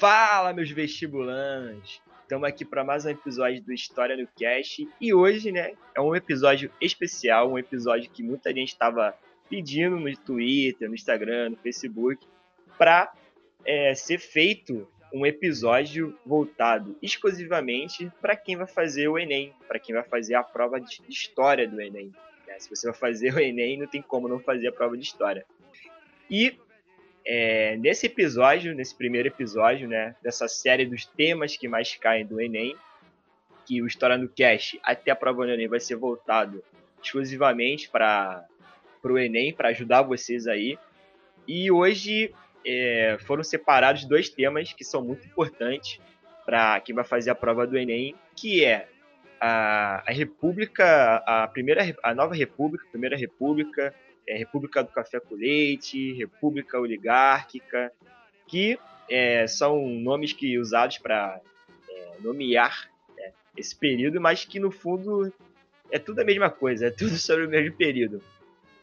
Fala, meus vestibulantes! Estamos aqui para mais um episódio do História no Cast e hoje, né, é um episódio especial, um episódio que muita gente estava pedindo no Twitter, no Instagram, no Facebook, para é, ser feito um episódio voltado exclusivamente para quem vai fazer o Enem, para quem vai fazer a prova de história do Enem. Né? Se você vai fazer o Enem, não tem como não fazer a prova de história. E é, nesse episódio, nesse primeiro episódio, né, dessa série dos temas que mais caem do Enem, que o História no Cast até a prova do Enem vai ser voltado exclusivamente para o Enem, para ajudar vocês aí. E hoje é, foram separados dois temas que são muito importantes para quem vai fazer a prova do Enem, que é a, a República, a primeira, a nova República, a primeira República, é, República do Café com Leite, República Oligárquica, que é, são nomes que usados para é, nomear né, esse período, mas que no fundo é tudo a mesma coisa, é tudo sobre o mesmo período.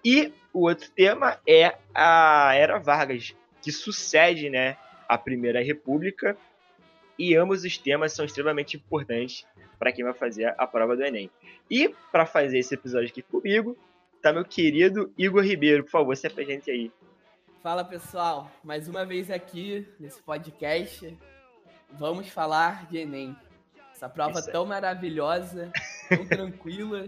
E o outro tema é a Era Vargas, que sucede né, a Primeira República, e ambos os temas são extremamente importantes para quem vai fazer a prova do Enem. E para fazer esse episódio aqui comigo, tá meu querido Igor Ribeiro. Por favor, se apresente aí. Fala pessoal, mais uma vez aqui nesse podcast. Vamos falar de Enem. Essa prova Isso. tão maravilhosa, tão tranquila.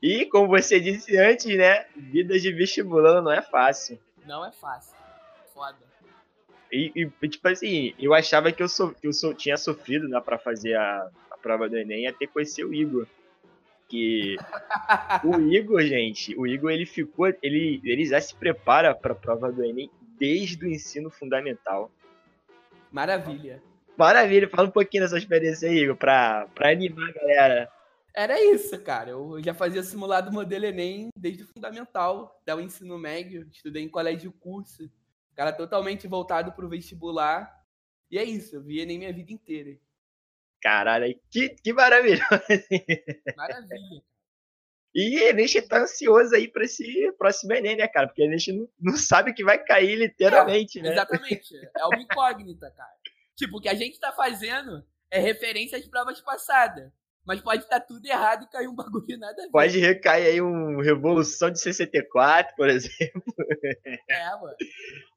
e como você disse antes, né? Vida de vestibulando não é fácil. Não é fácil. Foda. E, e tipo assim, eu achava que eu, so, que eu so, tinha sofrido né, para fazer a, a prova do Enem até conhecer o Igor que o Igor, gente, o Igor ele ficou, ele, ele já se prepara para a prova do Enem desde o ensino fundamental. Maravilha. Maravilha, fala um pouquinho dessa experiência aí, Igor, para animar a galera. Era isso, cara. Eu já fazia simulado modelo Enem desde o fundamental, até o ensino médio, estudei em colégio curso, cara totalmente voltado para o vestibular. E é isso, eu vi Enem minha vida inteira. Caralho, que, que maravilhoso. Maravilha. E a gente tá ansioso aí pra esse próximo Enem, né, cara? Porque a gente não, não sabe o que vai cair literalmente, é, né? Exatamente. É uma incógnita, cara. Tipo, o que a gente tá fazendo é referência às provas passadas. Mas pode estar tá tudo errado e cair um bagulho nada a ver. Pode recair aí um Revolução de 64, por exemplo. É, mano.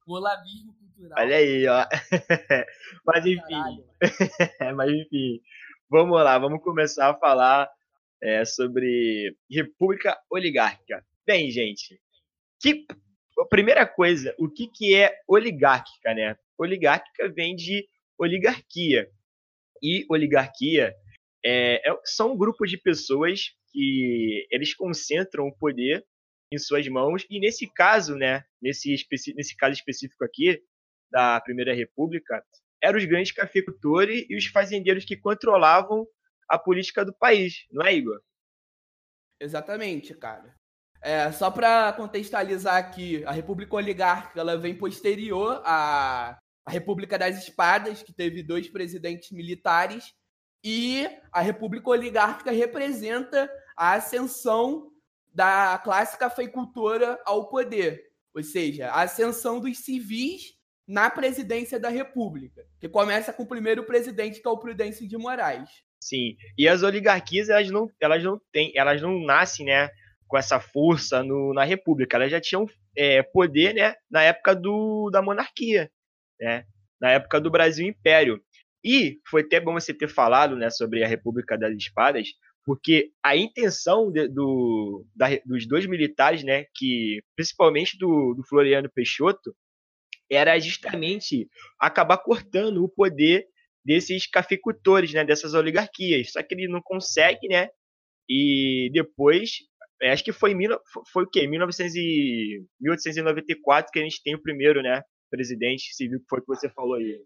O olavismo cultural. Olha aí, ó. Mas enfim. Mas enfim. Vamos lá, vamos começar a falar é, sobre república oligárquica. Bem, gente, que a primeira coisa, o que, que é oligárquica, né? Oligárquica vem de oligarquia. E oligarquia é, é, são um grupo de pessoas que eles concentram o poder em suas mãos e nesse caso, né, nesse, nesse caso específico aqui da Primeira República, eram os grandes cafeicultores e os fazendeiros que controlavam a política do país, não é, Igor? Exatamente, cara. É, só para contextualizar aqui, a República Oligárquica ela vem posterior à, à República das Espadas, que teve dois presidentes militares, e a República Oligárquica representa a ascensão da classe cafeicultora ao poder, ou seja, a ascensão dos civis na presidência da República, que começa com o primeiro presidente, que é o Prudêncio de Moraes. Sim, e as oligarquias elas não, elas não têm, elas não nascem, né, com essa força no, na República. Elas já tinham é, poder, né, na época do, da monarquia, né, na época do Brasil Império. E foi até bom você ter falado, né, sobre a República das Espadas, porque a intenção de, do, da, dos dois militares, né, que principalmente do, do Floriano Peixoto, era justamente acabar cortando o poder desses cafeicultores, né, dessas oligarquias. Só que ele não consegue, né? E depois, é, acho que foi, foi o quê? 1900 e, 1894 que a gente tem o primeiro, né, presidente civil, que foi o que você falou aí,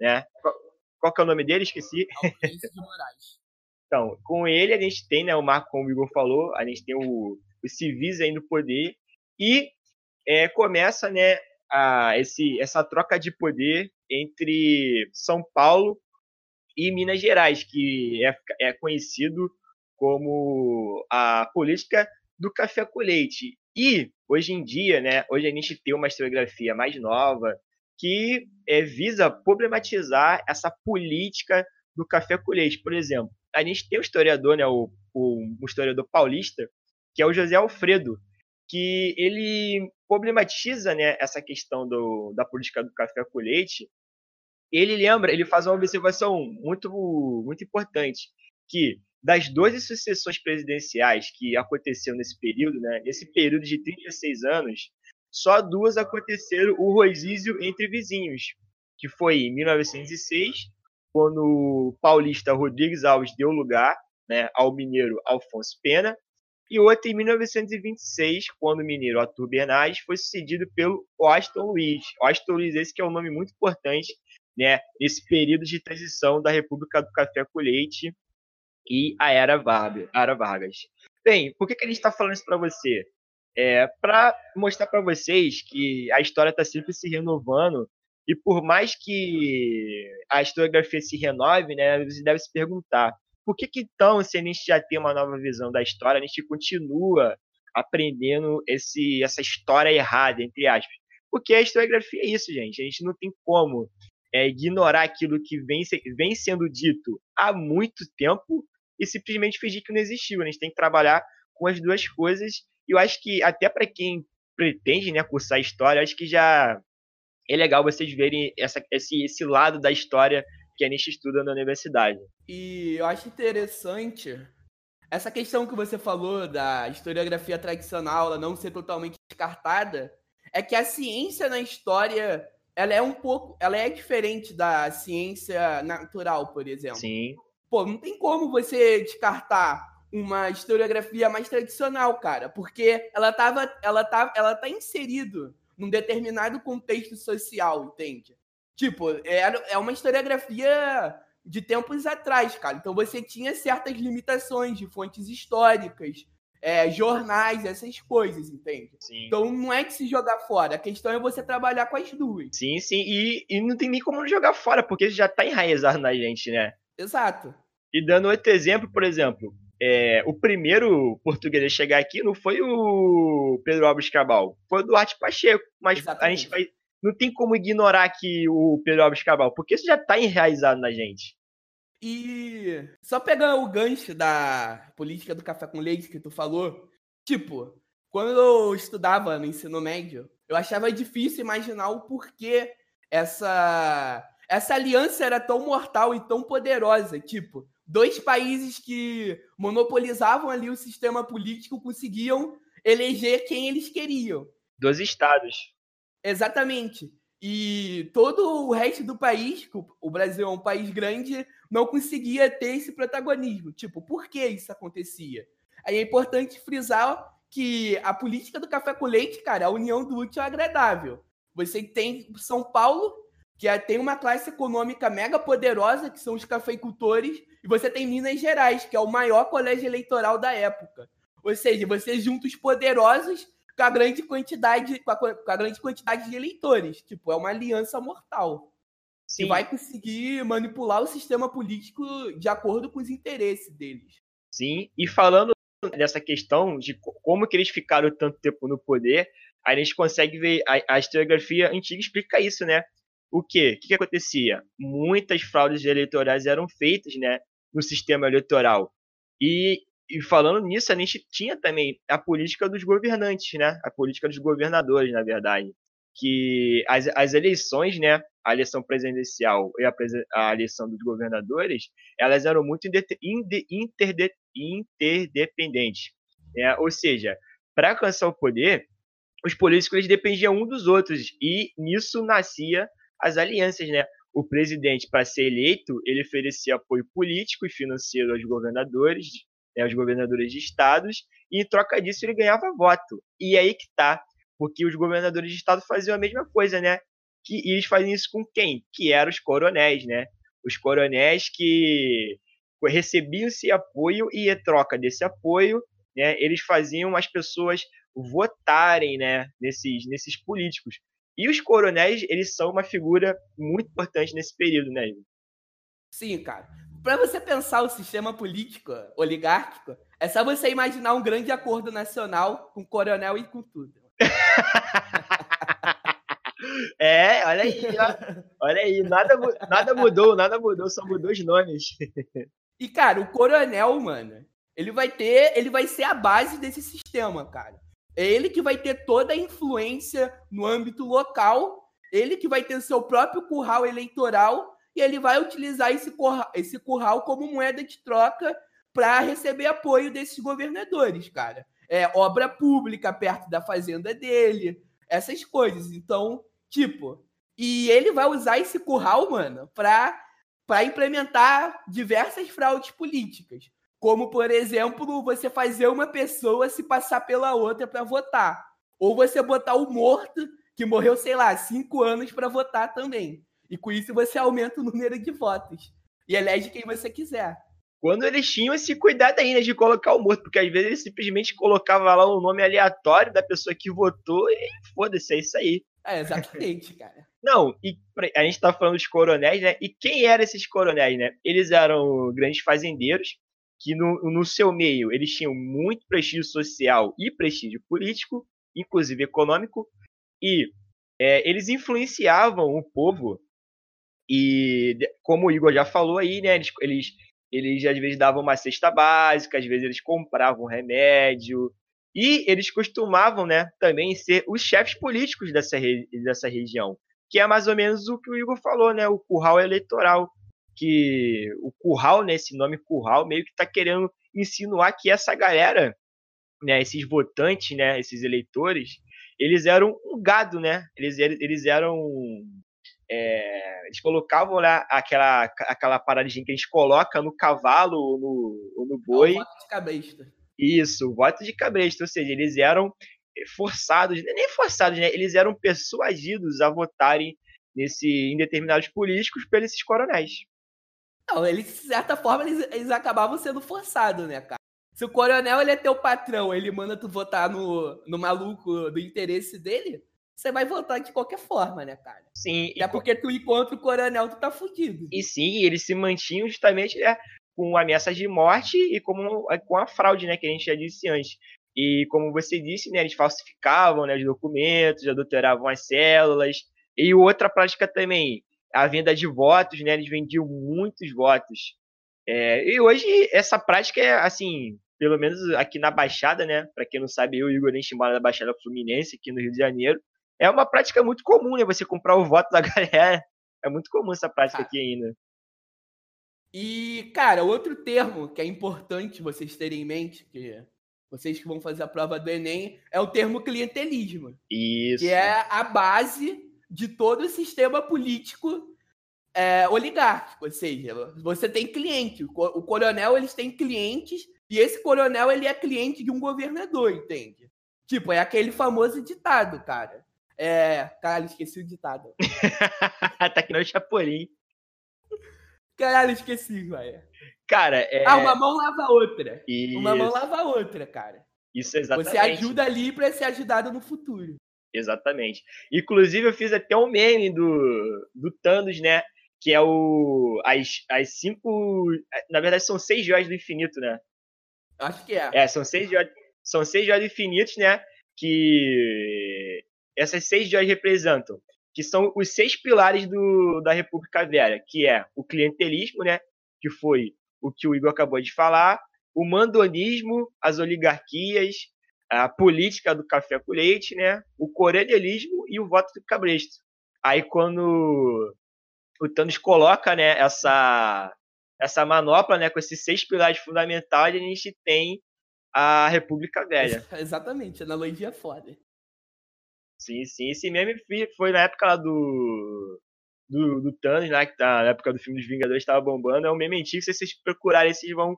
né? Qual, qual que é o nome dele? Esqueci. de Moraes. Então, com ele a gente tem, né, o Marco, como o Igor falou, a gente tem o, os civis aí no poder e é, começa, né, a, esse, essa troca de poder entre São Paulo e Minas Gerais, que é, é conhecido como a política do café com leite. E hoje em dia, né, hoje a gente tem uma historiografia mais nova que é, visa problematizar essa política do café com leite. Por exemplo, a gente tem um historiador, né, o, o, um historiador paulista, que é o José Alfredo, que ele problematiza né, essa questão do, da política do café com leite. Ele lembra, ele faz uma observação muito, muito importante, que das 12 sucessões presidenciais que aconteceram nesse período, né, nesse período de 36 anos, só duas aconteceram o rodízio entre vizinhos, que foi em 1906, quando o paulista Rodrigues Alves deu lugar né, ao mineiro Alfonso Pena, e outra em 1926, quando o mineiro Arthur Bernardes foi sucedido pelo Washington Luiz. Washington Luiz, esse que é um nome muito importante né, nesse período de transição da República do Café com Leite e a Era Vargas. Bem, por que, que a gente está falando isso para você? É, para mostrar para vocês que a história está sempre se renovando e por mais que a historiografia se renove, né, você deve se perguntar por que, que então, se a gente já tem uma nova visão da história, a gente continua aprendendo esse, essa história errada, entre aspas? Porque a historiografia é isso, gente. A gente não tem como é, ignorar aquilo que vem, vem sendo dito há muito tempo e simplesmente fingir que não existiu. A gente tem que trabalhar com as duas coisas. E eu acho que até para quem pretende né, cursar história, acho que já é legal vocês verem essa, esse, esse lado da história que a gente estuda na universidade. E eu acho interessante essa questão que você falou da historiografia tradicional ela não ser totalmente descartada, é que a ciência na história ela é um pouco, ela é diferente da ciência natural, por exemplo. Sim. Pô, não tem como você descartar uma historiografia mais tradicional, cara, porque ela tava, ela tá, ela tá inserido num determinado contexto social, entende? Tipo, é, é uma historiografia de tempos atrás, cara. Então você tinha certas limitações de fontes históricas, é, jornais, essas coisas, entende? Sim. Então não é que se jogar fora, a questão é você trabalhar com as duas. Sim, sim, e, e não tem nem como jogar fora, porque já tá enraizado na gente, né? Exato. E dando outro exemplo, por exemplo, é, o primeiro português a chegar aqui não foi o Pedro Alves Cabal, foi o Duarte Pacheco, mas Exatamente. a gente vai não tem como ignorar aqui o Pedro Alves Cabral, porque isso já está enraizado na gente. E só pegando o gancho da política do café com leite que tu falou, tipo, quando eu estudava no ensino médio, eu achava difícil imaginar o porquê essa essa aliança era tão mortal e tão poderosa, tipo, dois países que monopolizavam ali o sistema político conseguiam eleger quem eles queriam. Dos estados. Exatamente. E todo o resto do país, o Brasil é um país grande, não conseguia ter esse protagonismo. Tipo, por que isso acontecia? Aí é importante frisar que a política do café com leite, cara, é a união do útil ao agradável. Você tem São Paulo, que é, tem uma classe econômica mega poderosa, que são os cafeicultores, e você tem Minas Gerais, que é o maior colégio eleitoral da época. Ou seja, você junta os poderosos com a grande quantidade, com a, com a grande quantidade de eleitores. Tipo, é uma aliança mortal. Sim. Que vai conseguir manipular o sistema político de acordo com os interesses deles. Sim, e falando dessa questão de como que eles ficaram tanto tempo no poder, a gente consegue ver a, a historiografia antiga explica isso, né? O quê? O que, que acontecia? Muitas fraudes eleitorais eram feitas, né, no sistema eleitoral. E e falando nisso, a gente tinha também a política dos governantes, né? A política dos governadores, na verdade. Que as, as eleições, né? A eleição presidencial e a, a eleição dos governadores, elas eram muito interde, interdependentes. Né? Ou seja, para alcançar o poder, os políticos eles dependiam um dos outros. E nisso nascia as alianças, né? O presidente, para ser eleito, ele oferecia apoio político e financeiro aos governadores, né, os governadores de estados, e em troca disso ele ganhava voto. E aí que tá, porque os governadores de estado faziam a mesma coisa, né? Que, e eles faziam isso com quem? Que eram os coronéis, né? Os coronéis que recebiam esse apoio e em troca desse apoio, né, eles faziam as pessoas votarem, né, nesses, nesses políticos. E os coronéis, eles são uma figura muito importante nesse período, né? Sim, cara para você pensar o sistema político oligárquico, é só você imaginar um grande acordo nacional com coronel e com tudo. É, olha aí, ó. olha aí, nada, nada mudou, nada mudou, só mudou os nomes. E cara, o coronel, mano, ele vai ter, ele vai ser a base desse sistema, cara. É ele que vai ter toda a influência no âmbito local, ele que vai ter seu próprio curral eleitoral e ele vai utilizar esse curral, esse curral como moeda de troca para receber apoio desses governadores, cara. É obra pública perto da fazenda dele, essas coisas. Então, tipo, e ele vai usar esse curral, mano, para para implementar diversas fraudes políticas, como por exemplo, você fazer uma pessoa se passar pela outra para votar, ou você botar o morto que morreu, sei lá, cinco anos para votar também. E com isso você aumenta o número de votos. E elege quem você quiser. Quando eles tinham esse cuidado ainda de colocar o morto, porque às vezes ele simplesmente colocava lá um nome aleatório da pessoa que votou e foda-se, é isso aí. É, exatamente, cara. Não, e a gente tá falando dos coronéis, né? E quem eram esses coronéis, né? Eles eram grandes fazendeiros, que no, no seu meio eles tinham muito prestígio social e prestígio político, inclusive econômico, e é, eles influenciavam o povo e como o Igor já falou aí, né, eles, eles, eles às vezes davam uma cesta básica, às vezes eles compravam remédio, e eles costumavam, né, também ser os chefes políticos dessa, dessa região, que é mais ou menos o que o Igor falou, né, o curral eleitoral, que o curral, né, esse nome curral, meio que está querendo insinuar que essa galera, né, esses votantes, né, esses eleitores, eles eram um gado, né, eles, eles eram é, eles colocavam lá aquela, aquela paradinha que a gente coloca no cavalo ou no, ou no boi. É voto de cabresto. Isso, voto de cabresto. Ou seja, eles eram forçados, nem forçados, né? Eles eram persuadidos a votarem nesse, em determinados políticos pelos esses coronéis. Não, eles, de certa forma, eles, eles acabavam sendo forçados, né, cara? Se o coronel ele é teu patrão, ele manda tu votar no, no maluco do interesse dele, você vai votar de qualquer forma, né, cara? Sim. É porque tu encontra o coronel, tu tá fudido. E sim, eles se mantinham justamente né, com ameaças de morte e como, com a fraude, né, que a gente já disse antes. E como você disse, né, eles falsificavam né, os documentos, adulteravam as células. E outra prática também, a venda de votos, né, eles vendiam muitos votos. É, e hoje essa prática é assim, pelo menos aqui na Baixada, né? Para quem não sabe, eu e o Igor a gente mora na Baixada Fluminense, aqui no Rio de Janeiro é uma prática muito comum, né? Você comprar o voto da galera. É muito comum essa prática aqui ainda. E, cara, outro termo que é importante vocês terem em mente, que vocês que vão fazer a prova do Enem, é o termo clientelismo. Isso. Que é a base de todo o sistema político é, oligárquico. Ou seja, você tem cliente. O coronel, eles têm clientes, e esse coronel, ele é cliente de um governador, entende? Tipo, é aquele famoso ditado, cara. É. Caralho, esqueci o ditado. tá que não Chapolin. Caralho, esqueci, velho. Cara, é. Ah, uma mão lava a outra. Isso. Uma mão lava a outra, cara. Isso exatamente. Você ajuda ali pra ser ajudado no futuro. Exatamente. Inclusive, eu fiz até um meme do, do Thanos, né? Que é o. As, as cinco. Na verdade, são seis joias do infinito, né? Acho que é. É, são seis joias, são seis joias do infinito, né? Que essas seis joias representam que são os seis pilares do, da República Velha, que é o clientelismo, né, que foi o que o Igor acabou de falar, o mandonismo, as oligarquias, a política do café com leite, né, o coronelismo e o voto do cabresto. Aí quando o Thanos coloca, né, essa essa manopla, né, com esses seis pilares fundamentais, a gente tem a República Velha. Exatamente, analogia é foda. Sim, sim. Esse meme foi na época lá do. Do, do Thanos, né? Que tá na época do filme dos Vingadores estava bombando. É um meme antigo, se vocês procurarem, vocês vão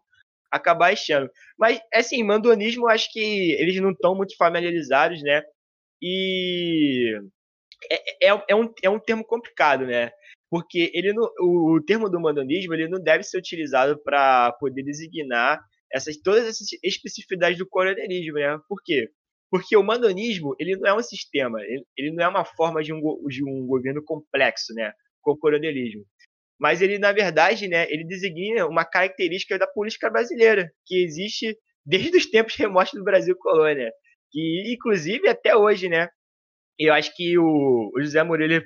acabar achando. Mas, assim, mandonismo, acho que eles não estão muito familiarizados, né? E. É, é, é, um, é um termo complicado, né? Porque ele não, o, o termo do mandonismo ele não deve ser utilizado para poder designar essas, todas essas especificidades do coronelismo, né? Por quê? Porque o mandonismo, ele não é um sistema, ele, ele não é uma forma de um, de um governo complexo, né, como o coronelismo. Mas ele, na verdade, né, ele designa uma característica da política brasileira, que existe desde os tempos remotos do Brasil colônia, que inclusive até hoje, né, eu acho que o, o José Murilo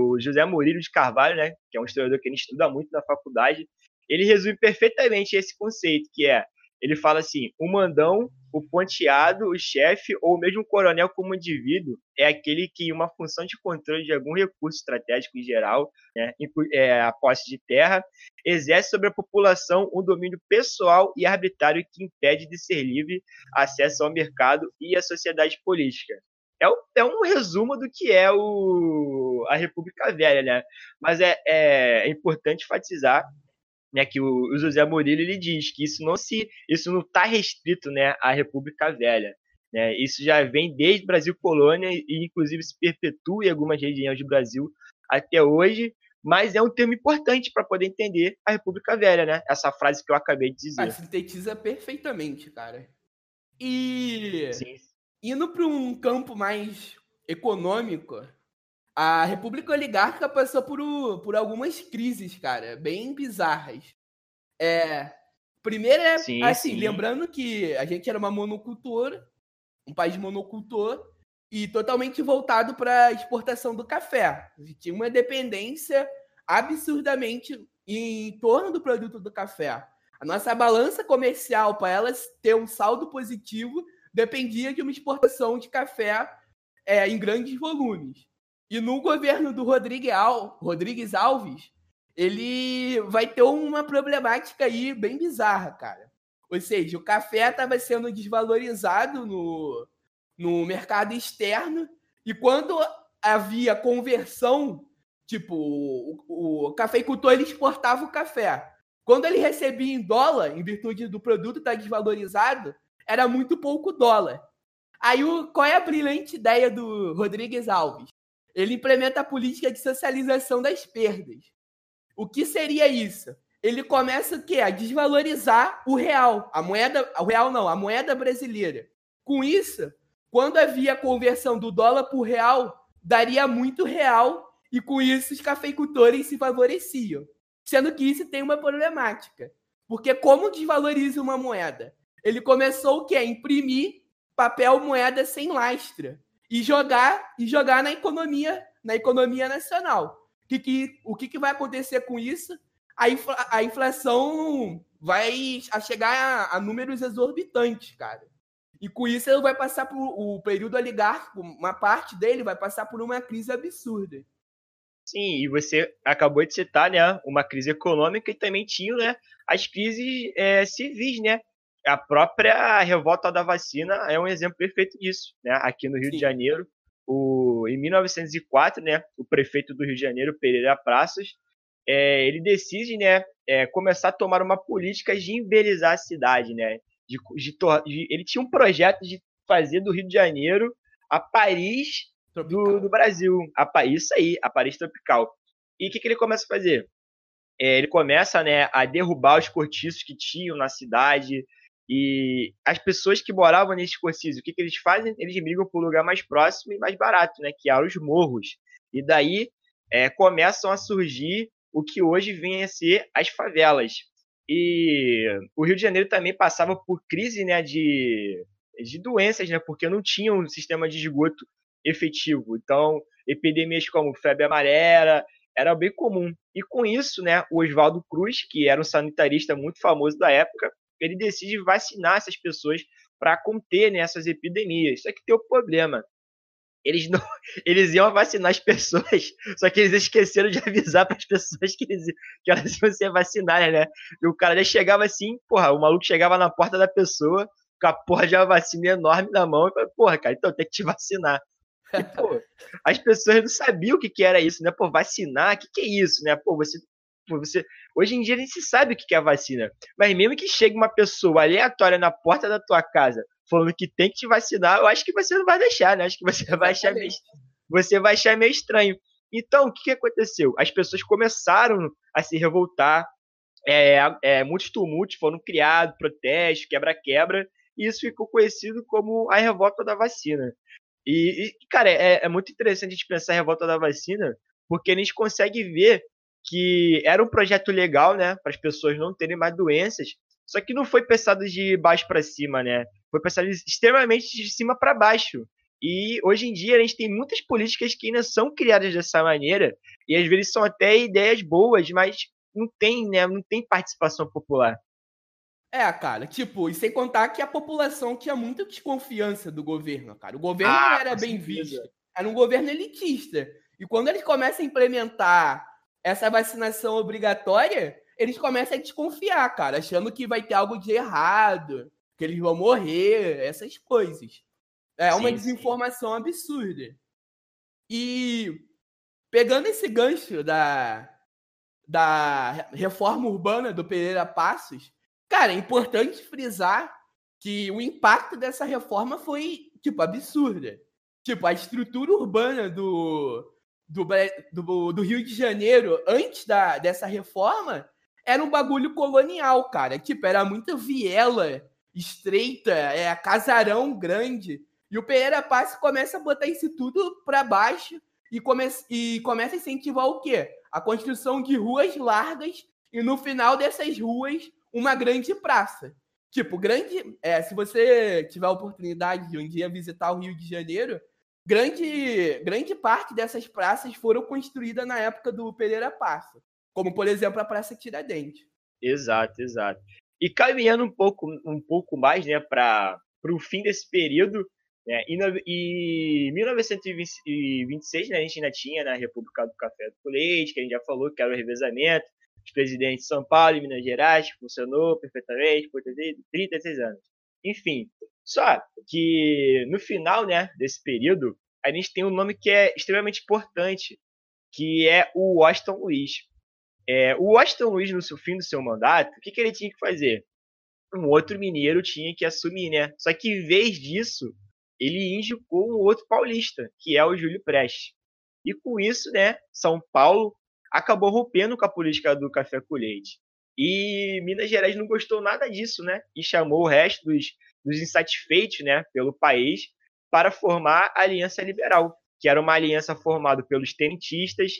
o José Murilo de Carvalho, né, que é um historiador que gente estuda muito na faculdade, ele resume perfeitamente esse conceito, que é ele fala assim: o mandão, o ponteado, o chefe ou mesmo o coronel como indivíduo é aquele que, em uma função de controle de algum recurso estratégico em geral, né, é, a posse de terra, exerce sobre a população um domínio pessoal e arbitrário que impede de ser livre acesso ao mercado e à sociedade política. É, é um resumo do que é o, a República Velha, né? Mas é, é importante enfatizar né, que o, José Murilo ele diz que isso não se isso não está restrito né, à República Velha. Né? Isso já vem desde Brasil colônia e inclusive se perpetua em algumas regiões do Brasil até hoje, mas é um termo importante para poder entender a República Velha, né? Essa frase que eu acabei de dizer. Ah, sintetiza perfeitamente, cara. E Sim. indo para um campo mais econômico, a República Oligárquica passou por, por algumas crises, cara, bem bizarras. É, primeiro é, sim, assim, sim. lembrando que a gente era uma monocultura, um país monocultor, e totalmente voltado para a exportação do café. A gente tinha uma dependência absurdamente em torno do produto do café. A nossa balança comercial, para elas ter um saldo positivo, dependia de uma exportação de café é, em grandes volumes. E no governo do Rodrigues, Al, Rodrigues Alves, ele vai ter uma problemática aí bem bizarra, cara. Ou seja, o café estava sendo desvalorizado no, no mercado externo e quando havia conversão, tipo, o, o cafeicultor ele exportava o café. Quando ele recebia em dólar, em virtude do produto estar tá desvalorizado, era muito pouco dólar. Aí, o, qual é a brilhante ideia do Rodrigues Alves? Ele implementa a política de socialização das perdas. O que seria isso? Ele começa o quê? A desvalorizar o real, a moeda, o real não, a moeda brasileira. Com isso, quando havia conversão do dólar por real, daria muito real e com isso os cafeicultores se favoreciam. Sendo que isso tem uma problemática. Porque como desvaloriza uma moeda? Ele começou o quê? A imprimir papel moeda sem lastra e jogar e jogar na economia, na economia nacional. Que, que, o que, que vai acontecer com isso? A, infla, a inflação vai a chegar a, a, números exorbitantes, cara. E com isso ele vai passar por o período oligárquico, uma parte dele vai passar por uma crise absurda. Sim, e você acabou de citar, né, uma crise econômica e também tinha, né, as crises é, civis, né? A própria revolta da vacina é um exemplo perfeito disso, né? Aqui no Rio Sim. de Janeiro, o, em 1904, né, o prefeito do Rio de Janeiro, Pereira Praças, é, ele decide, né, é, começar a tomar uma política de embelezar a cidade, né? De, de, de, ele tinha um projeto de fazer do Rio de Janeiro a Paris do, do, Brasil. A, isso aí, a Paris tropical. E o que, que ele começa a fazer? É, ele começa né, a derrubar os cortiços que tinham na cidade. E as pessoas que moravam nesses cortiços, o que, que eles fazem? Eles migram para um lugar mais próximo e mais barato, né, que eram os morros. E daí é, começam a surgir o que hoje vem a ser as favelas. E o Rio de Janeiro também passava por crise né, de, de doenças, né, porque não tinha um sistema de esgoto efetivo. Então, epidemias como febre amarela era bem comum. E com isso, né, o Oswaldo Cruz, que era um sanitarista muito famoso da época, ele decide vacinar essas pessoas para conter né, essas epidemias. Só que tem o um problema. Eles, não, eles iam vacinar as pessoas, só que eles esqueceram de avisar para as pessoas que, eles, que elas iam ser vacinadas, né? E o cara já chegava assim, porra, o maluco chegava na porta da pessoa com a porra de uma vacina enorme na mão e falava, porra, cara, então tem que te vacinar. E, pô, as pessoas não sabiam o que, que era isso, né? Pô, vacinar, o que, que é isso, né? Pô, você, você. Hoje em dia a gente sabe o que, que é a vacina. Mas mesmo que chegue uma pessoa aleatória na porta da tua casa falando que tem que te vacinar, eu acho que você não vai deixar, né? Acho que você vai achar meio, você vai achar meio estranho. Então, o que, que aconteceu? As pessoas começaram a se revoltar, é, é, muitos tumultos foram criados, protestos, quebra-quebra, e isso ficou conhecido como a revolta da vacina. E, e cara, é, é, muito interessante a gente pensar a revolta da vacina, porque a gente consegue ver que era um projeto legal, né, para as pessoas não terem mais doenças, só que não foi pensado de baixo para cima, né? Foi pensado extremamente de cima para baixo. E hoje em dia a gente tem muitas políticas que ainda são criadas dessa maneira, e às vezes são até ideias boas, mas não tem, né, não tem participação popular. É, cara, tipo, e sem contar que a população tinha muita desconfiança do governo, cara. O governo ah, não era bem visto. Era um governo elitista. E quando eles começam a implementar essa vacinação obrigatória, eles começam a desconfiar, cara, achando que vai ter algo de errado, que eles vão morrer, essas coisas. É sim, uma desinformação sim. absurda. E pegando esse gancho da, da reforma urbana do Pereira Passos, Cara, é importante frisar que o impacto dessa reforma foi, tipo, absurda. Tipo, a estrutura urbana do, do, do, do Rio de Janeiro, antes da, dessa reforma, era um bagulho colonial, cara. Tipo, era muita viela estreita, é, casarão grande. E o Pereira Passe começa a botar isso tudo para baixo e, come e começa a incentivar o quê? A construção de ruas largas e no final dessas ruas uma grande praça. Tipo, grande. É, se você tiver a oportunidade de um dia visitar o Rio de Janeiro, grande, grande parte dessas praças foram construídas na época do Pereira Passa. Como, por exemplo, a Praça Tiradentes. Exato, exato. E caminhando um pouco, um pouco mais né, para o fim desse período, né, em 1926 né, a gente ainda tinha né, República do Café do Leite, que a gente já falou que era o revezamento, os presidentes de São Paulo e Minas Gerais, funcionou perfeitamente por 36 anos. Enfim, só que no final né, desse período, a gente tem um nome que é extremamente importante, que é o Washington Luiz. É, o Washington Luiz, no seu fim do seu mandato, o que, que ele tinha que fazer? Um outro mineiro tinha que assumir, né? Só que em vez disso, ele indicou um outro paulista, que é o Júlio Prestes. E com isso, né, São Paulo acabou rompendo com a política do café com leite. E Minas Gerais não gostou nada disso, né? E chamou o resto dos, dos insatisfeitos, né, pelo país para formar a Aliança Liberal, que era uma aliança formada pelos tenentistas,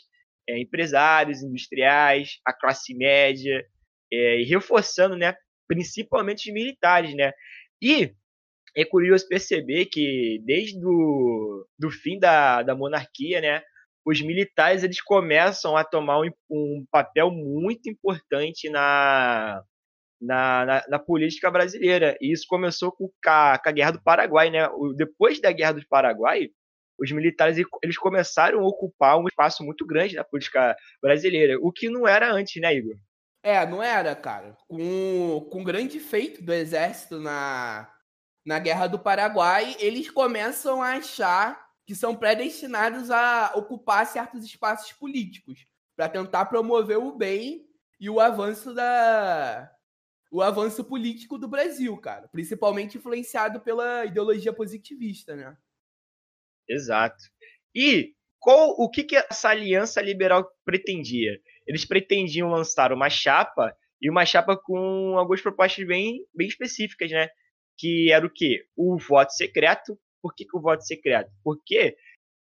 é, empresários, industriais, a classe média, é, e reforçando, né, principalmente os militares, né? E é curioso perceber que desde o do fim da, da monarquia, né, os militares eles começam a tomar um, um papel muito importante na, na, na, na, política brasileira. E isso começou com a, com a Guerra do Paraguai. Né? O, depois da Guerra do Paraguai, os militares eles começaram a ocupar um espaço muito grande na política brasileira, o que não era antes, né, Igor? É, não era, cara. Com, com grande feito do exército na, na Guerra do Paraguai, eles começam a achar que são predestinados a ocupar certos espaços políticos para tentar promover o bem e o avanço da o avanço político do Brasil, cara, principalmente influenciado pela ideologia positivista, né? Exato. E qual o que, que essa aliança liberal pretendia? Eles pretendiam lançar uma chapa e uma chapa com algumas propostas bem, bem específicas, né? Que era o quê? O voto secreto. Por que, que o voto secreto? Porque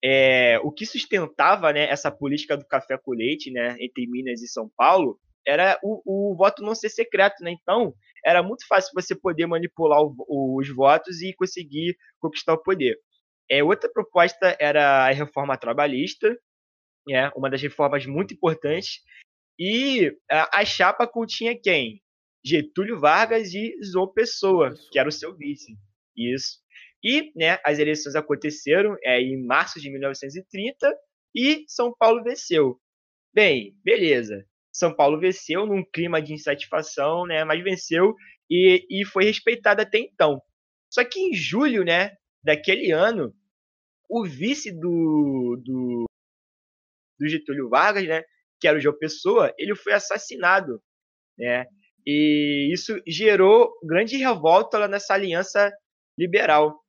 é, o que sustentava né, essa política do café com leite né, entre Minas e São Paulo era o, o voto não ser secreto. Né? Então, era muito fácil você poder manipular o, os votos e conseguir conquistar o poder. É, outra proposta era a reforma trabalhista, é, uma das reformas muito importantes. E a, a chapa continha quem? Getúlio Vargas e João Pessoa, que era o seu vice. Isso. E né, as eleições aconteceram é, em março de 1930 e São Paulo venceu. Bem, beleza. São Paulo venceu num clima de insatisfação, né, mas venceu e, e foi respeitado até então. Só que em julho né, daquele ano, o vice do, do, do Getúlio Vargas, né, que era o João Pessoa, ele foi assassinado, né? E isso gerou grande revolta lá nessa aliança liberal.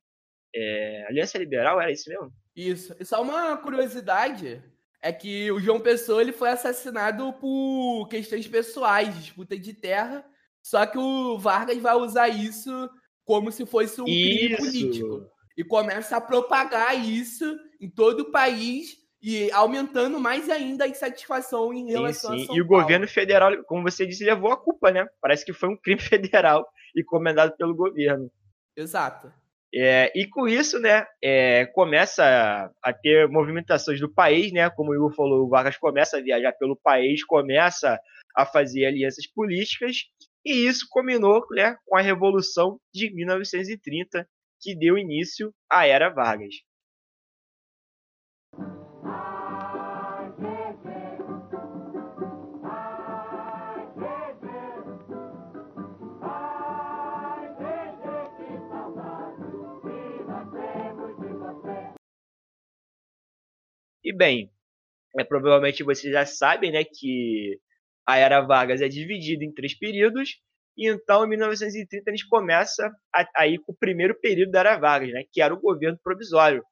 É, aliança liberal era isso mesmo? Isso. E só uma curiosidade é que o João Pessoa ele foi assassinado por questões pessoais, disputa de terra. Só que o Vargas vai usar isso como se fosse um isso. crime político e começa a propagar isso em todo o país e aumentando mais ainda a insatisfação em relação sim, sim. a São E o Paulo. governo federal, como você disse, levou a culpa, né? Parece que foi um crime federal e comandado pelo governo. Exato. É, e com isso, né, é, começa a, ter movimentações do país, né? Como o Igor falou, o Vargas começa a viajar pelo país, começa a fazer alianças políticas, e isso combinou né, com a Revolução de 1930, que deu início à Era Vargas. E bem, é, provavelmente vocês já sabem né, que a Era Vargas é dividida em três períodos, e então, em 1930, a gente começa a, a ir com o primeiro período da Era Vargas, né, que era o governo provisório.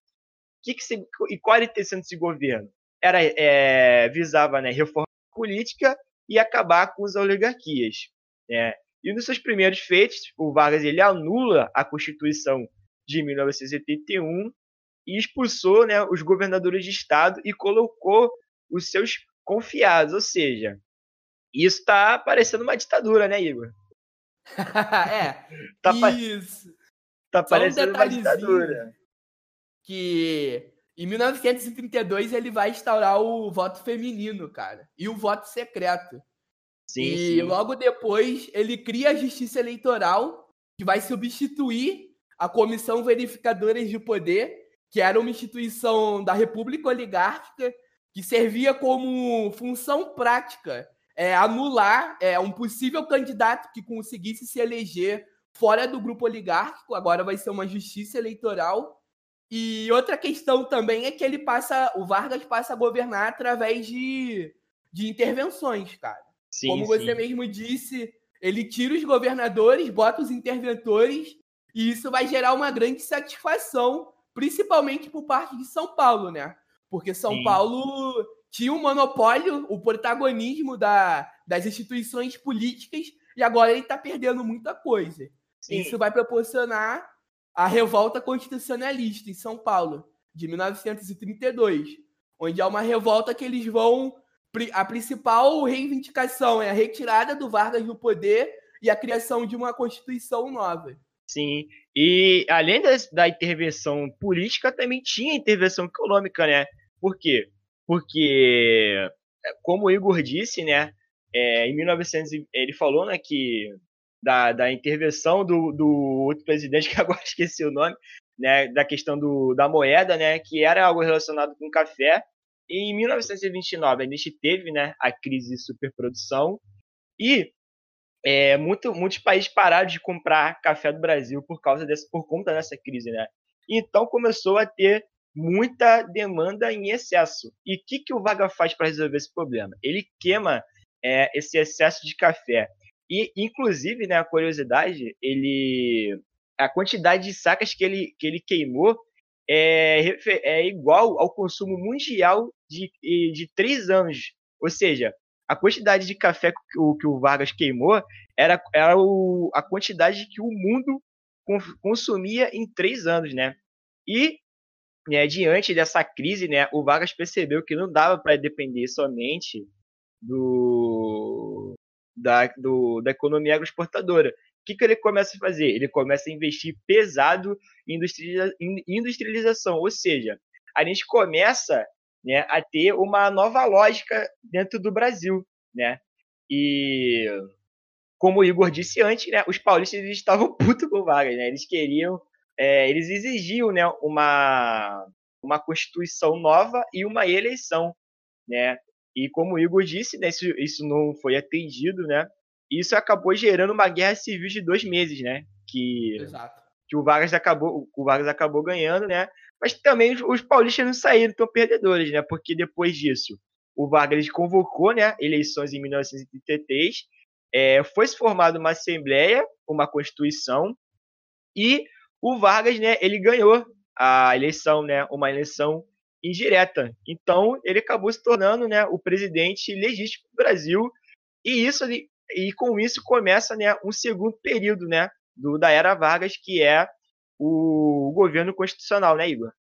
Que que se, e qual era a intenção desse governo? Era, é, visava né, reforma política e acabar com as oligarquias. Né? E nos seus primeiros feitos, o Vargas ele anula a Constituição de 1981 e expulsou né, os governadores de estado e colocou os seus confiados. Ou seja, isso está parecendo uma ditadura, né, Igor? é. Tá isso. Tá parecendo um uma ditadura. Que em 1932 ele vai instaurar o voto feminino, cara, e o voto secreto. Sim, e sim. logo depois ele cria a Justiça Eleitoral, que vai substituir a Comissão Verificadora de Poder, que era uma instituição da República Oligárquica que servia como função prática é, anular é, um possível candidato que conseguisse se eleger fora do grupo oligárquico. Agora vai ser uma justiça eleitoral. E outra questão também é que ele passa, o Vargas passa a governar através de, de intervenções, cara. Sim, Como sim. você mesmo disse, ele tira os governadores, bota os interventores, e isso vai gerar uma grande satisfação, principalmente por parte de São Paulo, né? Porque São sim. Paulo tinha um monopólio, o protagonismo da, das instituições políticas, e agora ele está perdendo muita coisa. Sim. Isso vai proporcionar a revolta constitucionalista em São Paulo, de 1932, onde há uma revolta que eles vão. A principal reivindicação é a retirada do Vargas do poder e a criação de uma Constituição nova. Sim, e além da intervenção política, também tinha intervenção econômica, né? Por quê? porque, como o Igor disse, né, é, em 1900 ele falou, né, que da, da intervenção do, do outro presidente, que agora esqueci o nome, né, da questão do, da moeda, né, que era algo relacionado com café. E em 1929 a gente teve né, a crise de superprodução e é, muito, muitos países pararam de comprar café do Brasil por causa dessa, por conta dessa crise, né? Então começou a ter muita demanda em excesso. E o que, que o Vaga faz para resolver esse problema? Ele queima é, esse excesso de café. E, inclusive, né, a curiosidade, ele a quantidade de sacas que ele, que ele queimou é, é igual ao consumo mundial de, de três anos. Ou seja, a quantidade de café que o, que o Vargas queimou era, era o, a quantidade que o mundo consumia em três anos, né? E né, diante dessa crise, né, o Vargas percebeu que não dava para depender somente do da, do, da economia agroexportadora. O que, que ele começa a fazer? Ele começa a investir pesado em industrialização, ou seja, a gente começa né, a ter uma nova lógica dentro do Brasil, né? E como o Igor disse antes, né, os paulistas estavam putos com o Vargas, né? Eles queriam, é, eles exigiam, né, uma uma constituição nova e uma eleição, né? E como o Igor disse, né, isso, isso não foi atendido, né? Isso acabou gerando uma guerra civil de dois meses, né? Que, Exato. que o Vargas acabou, o Vargas acabou ganhando, né? Mas também os, paulistas não saíram tão perdedores, né? Porque depois disso, o Vargas convocou, né? Eleições em 1933, é, foi formada uma assembleia, uma constituição, e o Vargas, né? Ele ganhou a eleição, né? Uma eleição indireta. Então, ele acabou se tornando, né, o presidente legítimo do Brasil. E isso e com isso começa, né, um segundo período, né, do, da era Vargas, que é o governo constitucional, né, Igor?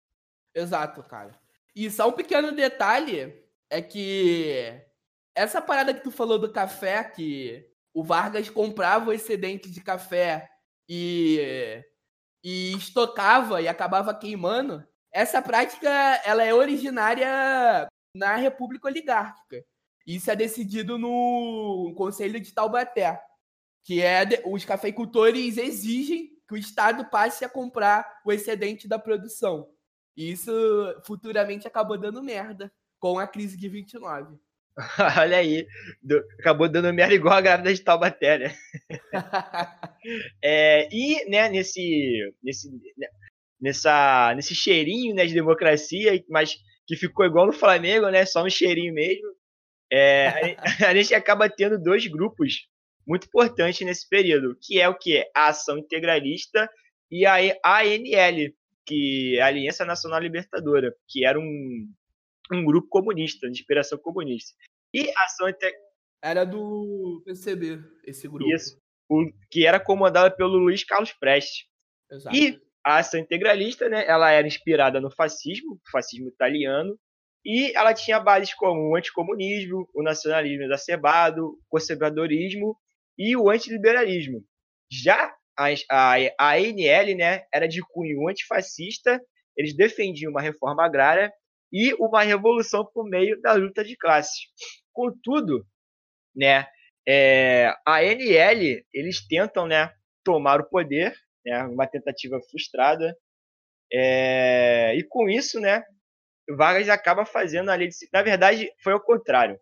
Exato, cara. E só um pequeno detalhe é que essa parada que tu falou do café, que o Vargas comprava o excedente de café e, e estocava e acabava queimando, essa prática ela é originária na República Oligárquica. Isso é decidido no Conselho de Taubaté, que é os cafeicultores exigem que o Estado passe a comprar o excedente da produção. E isso futuramente acabou dando merda com a crise de 29. Olha aí, acabou dando merda igual a grávida de Taubaté, né? é, e né, nesse, nesse, nessa, nesse cheirinho né, de democracia, mas que ficou igual no Flamengo, né? Só um cheirinho mesmo. É, a, gente acaba tendo dois grupos muito importantes nesse período, que é o que? A Ação Integralista e a ANL, que é a Aliança Nacional Libertadora, que era um, um grupo comunista, de inspiração comunista. E a Ação Integralista... Era do PCB, esse grupo. Isso, o, que era comandada pelo Luiz Carlos Prestes. Exato. E a ação integralista, né, ela era inspirada no fascismo, fascismo italiano, e ela tinha bases como o anticomunismo, o nacionalismo exacerbado, o conservadorismo e o antiliberalismo. Já a, a, a ANL né, era de cunho antifascista, eles defendiam uma reforma agrária e uma revolução por meio da luta de classes. Contudo, né, é, a ANL, eles tentam né, tomar o poder né, uma tentativa frustrada. É, e com isso, né, Vargas acaba fazendo a lei de. Na verdade, foi ao contrário.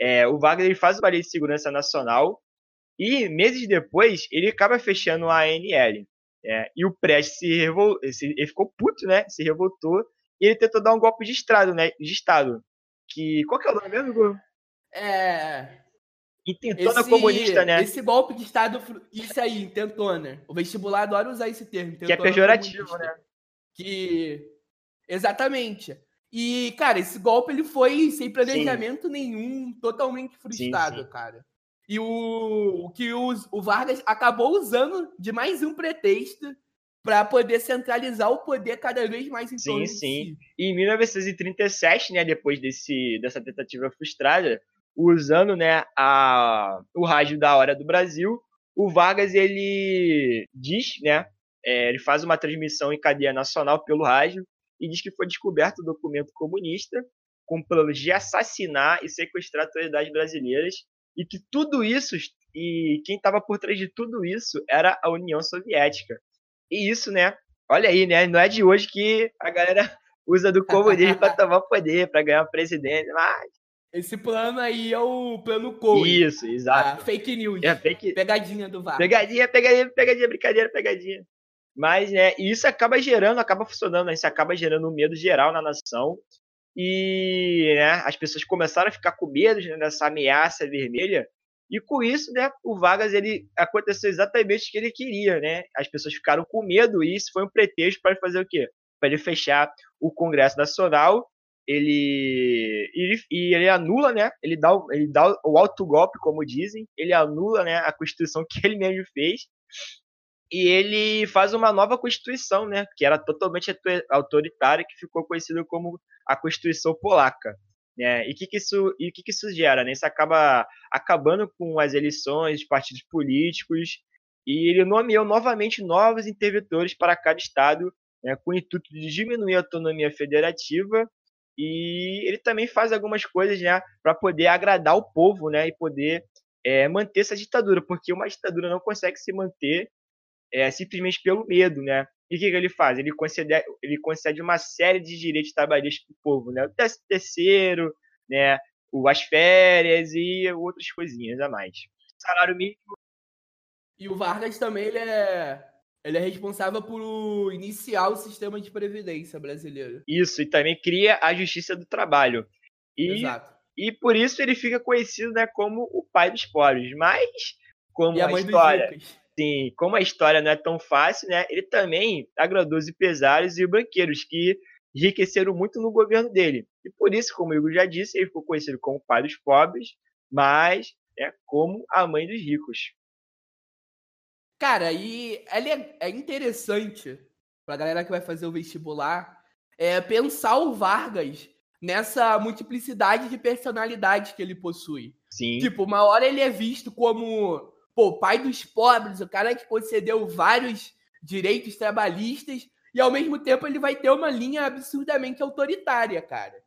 É, o Vargas ele faz uma lei de segurança nacional e meses depois ele acaba fechando a ANL. É, e o Prestes se, revol... se ele ficou puto, né? Se revoltou e ele tentou dar um golpe de estado, né? De estado. Que qual que é o nome mesmo? É Intentona esse, comunista, né? Esse golpe de Estado, isso aí, intentona. O vestibular adora usar esse termo. Que é pejorativo, comunista. né? Que. Exatamente. E, cara, esse golpe ele foi sem planejamento sim. nenhum, totalmente frustrado, sim, sim. cara. E o, o que o, o Vargas acabou usando de mais um pretexto para poder centralizar o poder cada vez mais em Sim, sim. E em 1937, né, depois desse, dessa tentativa frustrada, usando né, a, o rádio da Hora do Brasil. O Vargas ele diz, né, é, ele faz uma transmissão em cadeia nacional pelo rádio e diz que foi descoberto o documento comunista com planos de assassinar e sequestrar autoridades brasileiras e que tudo isso e quem estava por trás de tudo isso era a União Soviética. E isso, né? Olha aí, né? Não é de hoje que a galera usa do comunismo para tomar poder, para ganhar presidente, mas esse plano aí é o plano Cohen. Isso, exato. fake news. É fake... Pegadinha do VAR. Pegadinha, pegadinha, pegadinha, brincadeira, pegadinha. Mas, né, isso acaba gerando, acaba funcionando, né? Isso acaba gerando um medo geral na nação. E, né, as pessoas começaram a ficar com medo né, dessa ameaça vermelha. E com isso, né, o Vargas, ele aconteceu exatamente o que ele queria, né? As pessoas ficaram com medo e isso foi um pretexto para fazer o quê? Para ele fechar o Congresso Nacional ele, ele, e ele anula, né? Ele dá, ele dá o autogolpe, como dizem, ele anula, né, a Constituição que ele mesmo fez e ele faz uma nova Constituição, né, que era totalmente autoritária, que ficou conhecida como a Constituição Polaca. Né? E o que, que, isso, e que, que isso gera? Né? Isso acaba acabando com as eleições, partidos políticos, e ele nomeou novamente novos interventores para cada estado, né, com o intuito de diminuir a autonomia federativa e ele também faz algumas coisas né, para poder agradar o povo né, e poder é, manter essa ditadura, porque uma ditadura não consegue se manter é, simplesmente pelo medo. Né? E o que, que, ele faz? Ele concede, ele concede uma série de direitos trabalhistas para o povo, né? o terceiro, né, as férias e outras coisinhas a mais. Salário mínimo. E o Vargas também ele é ele é responsável por iniciar o sistema de previdência brasileiro. Isso, e também cria a justiça do trabalho. E, Exato. E por isso ele fica conhecido né, como o pai dos pobres. Mas, como e a, a história. Sim, como a história não é tão fácil, né? Ele também agradou os empresários e banqueiros que enriqueceram muito no governo dele. E por isso, como o Igor já disse, ele ficou conhecido como o pai dos pobres, mas é como a mãe dos ricos. Cara, e ele é, é interessante pra galera que vai fazer o vestibular é, pensar o Vargas nessa multiplicidade de personalidades que ele possui. Sim. Tipo, uma hora ele é visto como, pô, pai dos pobres, o cara que concedeu vários direitos trabalhistas, e ao mesmo tempo ele vai ter uma linha absurdamente autoritária, cara.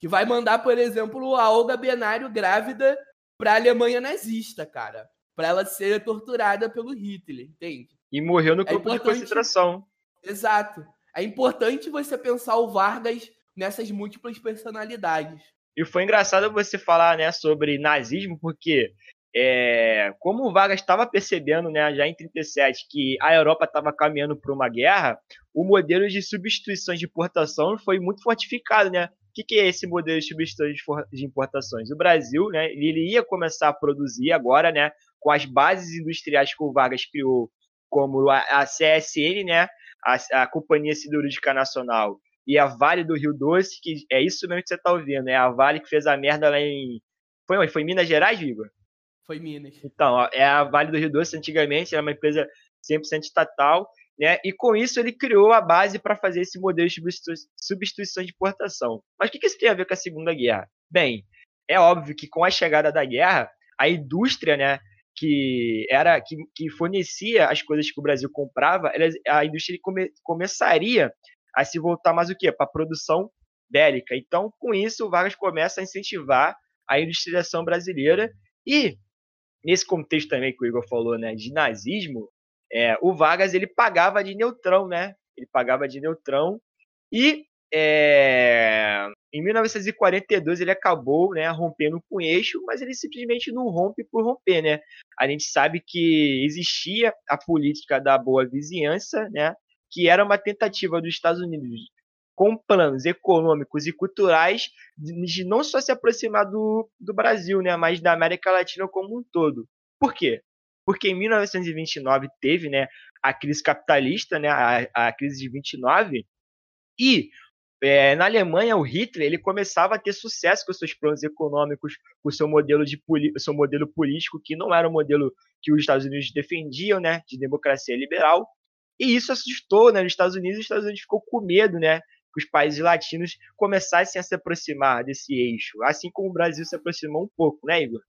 Que vai mandar, por exemplo, a Olga Benário grávida pra Alemanha nazista, cara para ela ser torturada pelo Hitler, entende? E morreu no é campo é de concentração. Exato. É importante você pensar o Vargas nessas múltiplas personalidades. E foi engraçado você falar, né, sobre nazismo, porque é, como o Vargas estava percebendo, né, já em 37, que a Europa estava caminhando para uma guerra, o modelo de substituições de importação foi muito fortificado, né? O que, que é esse modelo de substituições de importações? O Brasil, né, ele ia começar a produzir agora, né, com as bases industriais que o Vargas criou, como a, a CSN, né, a, a, Companhia Siderúrgica Nacional, e a Vale do Rio Doce, que é isso mesmo que você está ouvindo, é a Vale que fez a merda lá em. Foi, foi Minas Gerais, Igor? Foi Minas. Então, é a Vale do Rio Doce, antigamente, era uma empresa 100% estatal, né? E com isso ele criou a base para fazer esse modelo de substituição de importação. Mas o que isso tem a ver com a Segunda Guerra? Bem, é óbvio que com a chegada da guerra, a indústria, né, que era que, que fornecia as coisas que o Brasil comprava, ela, a indústria come, começaria a se voltar mais o quê? Para a produção bélica. Então, com isso, o Vargas começa a incentivar a industrialização brasileira e nesse contexto também que o Igor falou, né, de nazismo, é, o Vargas ele pagava de neutrão, né? Ele pagava de neutrão e é, em 1942 ele acabou né, rompendo com o eixo, mas ele simplesmente não rompe por romper, né? A gente sabe que existia a política da boa vizinhança, né? Que era uma tentativa dos Estados Unidos com planos econômicos e culturais de não só se aproximar do, do Brasil, né, mas da América Latina como um todo. Por quê? Porque em 1929 teve, né, a crise capitalista, né, a, a crise de 29, e é, na Alemanha, o Hitler ele começava a ter sucesso com seus planos econômicos, com seu modelo de seu modelo político, que não era o modelo que os Estados Unidos defendiam, né, de democracia liberal. E isso assustou, né, nos Estados Unidos. Os Estados Unidos ficou com medo, né, que os países latinos começassem a se aproximar desse eixo, assim como o Brasil se aproximou um pouco, né, Igor?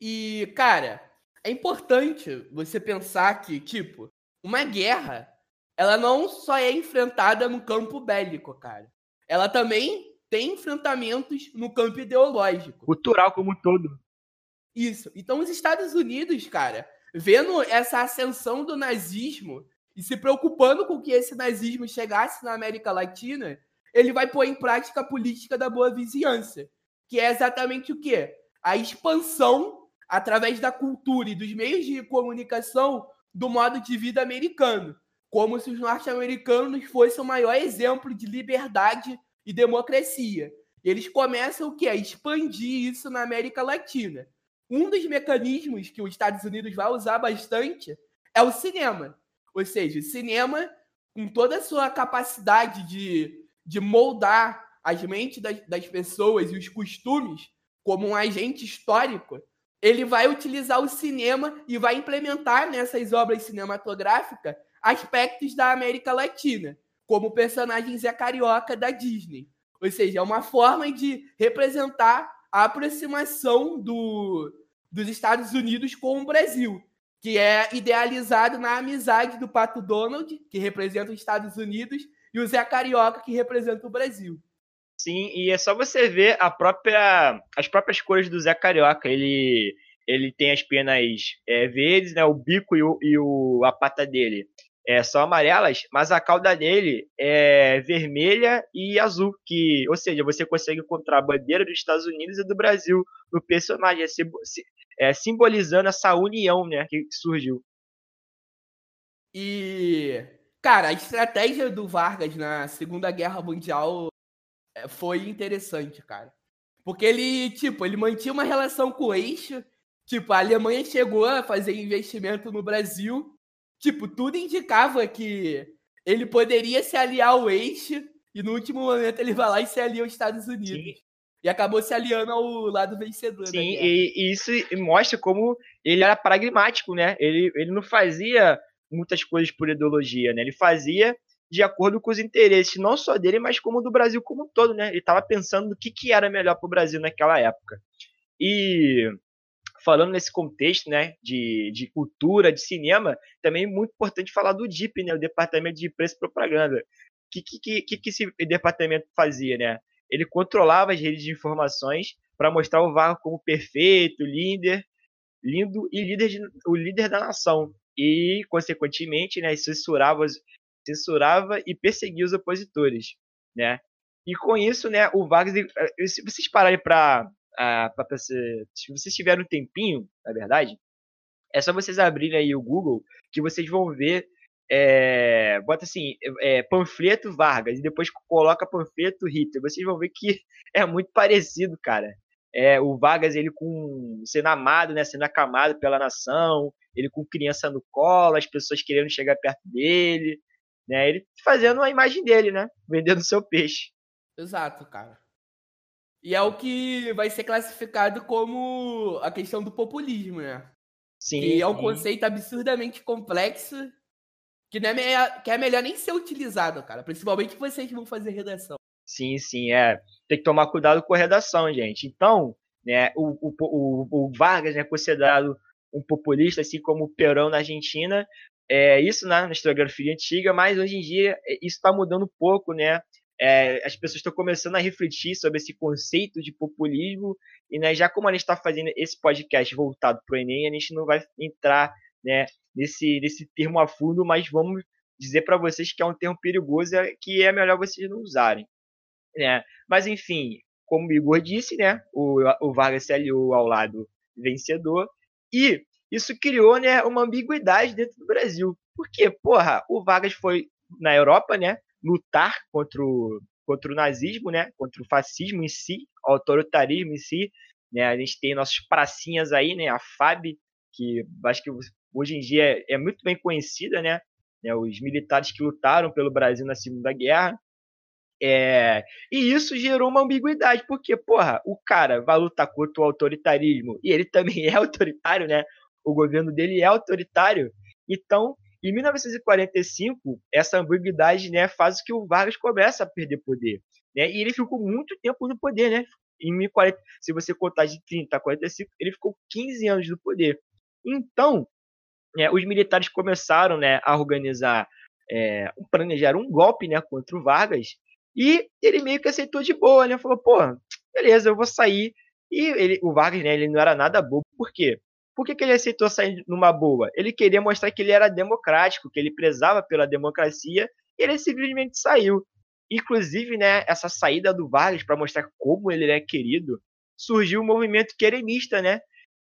E, cara, é importante você pensar que, tipo, uma guerra ela não só é enfrentada no campo bélico, cara. Ela também tem enfrentamentos no campo ideológico. Cultural como um todo. Isso. Então, os Estados Unidos, cara, vendo essa ascensão do nazismo e se preocupando com que esse nazismo chegasse na América Latina, ele vai pôr em prática a política da boa vizinhança, que é exatamente o quê? A expansão através da cultura e dos meios de comunicação do modo de vida americano, como se os norte-americanos fossem o maior exemplo de liberdade e democracia. Eles começam o quê? A expandir isso na América Latina. Um dos mecanismos que os Estados Unidos vai usar bastante é o cinema. Ou seja, cinema, com toda a sua capacidade de, de moldar as mentes das, das pessoas e os costumes como um agente histórico, ele vai utilizar o cinema e vai implementar nessas obras cinematográficas aspectos da América Latina, como o personagem Carioca da Disney. Ou seja, é uma forma de representar a aproximação do, dos Estados Unidos com o Brasil, que é idealizado na amizade do Pato Donald, que representa os Estados Unidos, e o Zé Carioca, que representa o Brasil. Sim, e é só você ver a própria, as próprias cores do Zé Carioca. Ele, ele tem as penas é, verdes, né, o bico e, o, e o, a pata dele é, são amarelas, mas a cauda dele é vermelha e azul, que, ou seja, você consegue encontrar a bandeira dos Estados Unidos e do Brasil no personagem, é, é, simbolizando essa união, né, que surgiu. E, cara, a estratégia do Vargas na Segunda Guerra Mundial é, foi interessante, cara. Porque ele, tipo, ele mantinha uma relação com o eixo, tipo, a Alemanha chegou a fazer investimento no Brasil, Tipo, tudo indicava que ele poderia se aliar ao eixo e no último momento ele vai lá e se alia aos Estados Unidos. Sim. E acabou se aliando ao lado vencedor. Sim, e, e, isso mostra como ele era pragmático, né? Ele, ele não fazia muitas coisas por ideologia, né? Ele fazia de acordo com os interesses, não só dele, mas como do Brasil como um todo, né? Ele estava pensando no que, que era melhor para o Brasil naquela época. E falando nesse contexto, né, de, de cultura, de cinema, também é muito importante falar do DIP, né, o Departamento de Preço e Propaganda. O que, que, que, que esse departamento fazia, né? Ele controlava as redes de informações para mostrar o Varro como perfeito, líder, lindo e líder de, o líder da nação. E, consequentemente, né, censurava, censurava e perseguia os opositores, né? E com isso, né, o Vargas, eh, se vocês pararem para ah, se vocês tiverem um tempinho, na verdade, é só vocês abrirem aí o Google que vocês vão ver. É, bota assim, é, panfleto Vargas e depois coloca panfleto Hitler. Vocês vão ver que é muito parecido, cara. É, o Vargas ele com sendo amado, né, sendo acamado pela nação, ele com criança no colo, as pessoas querendo chegar perto dele, né? Ele fazendo a imagem dele, né? Vendendo seu peixe. Exato, cara. E é o que vai ser classificado como a questão do populismo, né? Sim. Que é um conceito absurdamente complexo que, não é melhor, que é melhor nem ser utilizado, cara. Principalmente vocês que vão fazer redação. Sim, sim, é. Tem que tomar cuidado com a redação, gente. Então, né, o, o, o, Vargas é né, considerado um populista, assim como o Perón na Argentina. É isso né, na historiografia antiga, mas hoje em dia é, isso está mudando um pouco, né? É, as pessoas estão começando a refletir sobre esse conceito de populismo e né, já como a gente está fazendo esse podcast voltado para o Enem, a gente não vai entrar né, nesse, nesse termo a fundo, mas vamos dizer para vocês que é um termo perigoso que é melhor vocês não usarem. Né? Mas enfim, como o Igor disse, né, o, o Vargas se aliou ao lado vencedor e isso criou né, uma ambiguidade dentro do Brasil. Porque, porra, o Vargas foi na Europa, né? Lutar contra o, contra o nazismo, né? Contra o fascismo em si, o autoritarismo em si. Né? A gente tem nossas pracinhas aí, né? A FAB, que acho que hoje em dia é, é muito bem conhecida, né? né? Os militares que lutaram pelo Brasil na Segunda Guerra. É, e isso gerou uma ambiguidade, porque, porra, o cara vai lutar contra o autoritarismo e ele também é autoritário, né? O governo dele é autoritário. Então, em 1945, essa ambiguidade né, faz que o Vargas comece a perder poder. Né? E ele ficou muito tempo no poder, né? Em 1940, se você contar de 30 a 45, ele ficou 15 anos no poder. Então, né, os militares começaram né, a organizar, é, planejar um golpe né, contra o Vargas, e ele meio que aceitou de boa, né? Falou, pô, beleza, eu vou sair E ele, o Vargas, né, ele não era nada bobo. Por quê? Por que, que ele aceitou sair numa boa? Ele queria mostrar que ele era democrático, que ele prezava pela democracia, e ele simplesmente saiu. Inclusive, né, essa saída do Vargas para mostrar como ele é querido, surgiu o movimento querenista, né?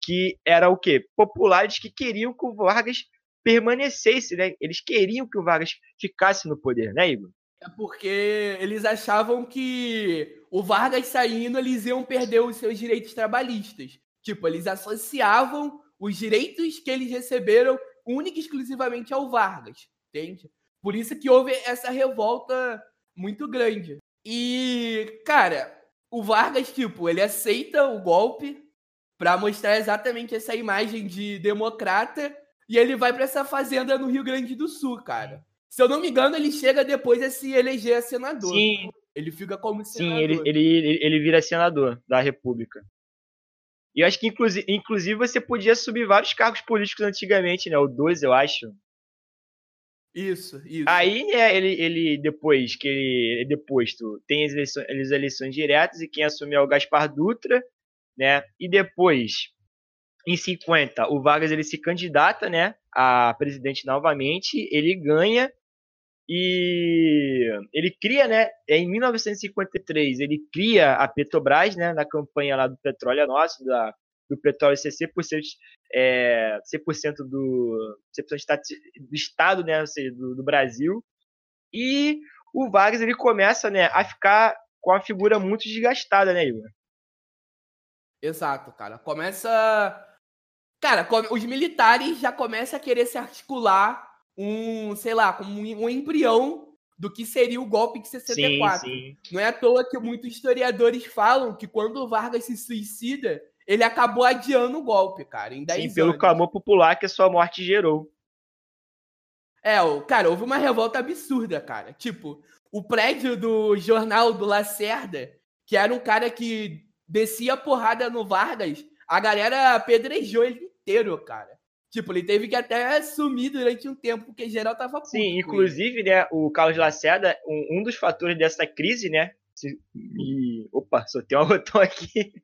Que era o quê? Populares que queriam que o Vargas permanecesse, né? Eles queriam que o Vargas ficasse no poder, né, Igor? É porque eles achavam que o Vargas saindo, eles iam perder os seus direitos trabalhistas. Tipo, eles associavam os direitos que eles receberam única e exclusivamente ao Vargas, entende? Por isso que houve essa revolta muito grande. E, cara, o Vargas, tipo, ele aceita o golpe para mostrar exatamente essa imagem de democrata e ele vai para essa fazenda no Rio Grande do Sul, cara. Se eu não me engano, ele chega depois a se eleger a senador. Sim. Ele fica como senador. Sim, ele, ele, ele vira senador da República. E eu acho que, inclusive, inclusive, você podia subir vários cargos políticos antigamente, né? O 12, eu acho. Isso, isso. Aí, né, ele, ele depois que ele é deposto, tem as eleições, as eleições diretas e quem assume é o Gaspar Dutra, né? E depois, em 50, o Vargas ele se candidata, né, a presidente novamente, ele ganha e ele cria, né, em 1953, ele cria a Petrobras, né, na campanha lá do petróleo é nosso, da, do petróleo ser 100%, é, 100% do, 100% do Estado, né, ou seja, do, do, Brasil. E o Vargas ele começa né, a ficar com a figura muito desgastada, né, Igor? Exato, cara. Começa. Cara, os militares já começam a querer se articular um, sei lá, como um embrião do que seria o golpe de 64. Sim, sim. Não é à toa que muitos historiadores falam que quando o Vargas se suicida, ele acabou adiando o golpe, cara, em 10 Sim, pelo clamor popular que a sua morte gerou. É, cara, houve uma revolta absurda, cara. Tipo, o prédio do jornal do Lacerda, que era um cara que descia porrada no Vargas, a galera apedrejou ele inteiro, cara. Tipo, ele teve que até sumir durante um tempo, porque geral tava puto Sim, inclusive, né, o Carlos Lacerda, um, um dos fatores dessa crise, né, e, opa, só tem um botão aqui.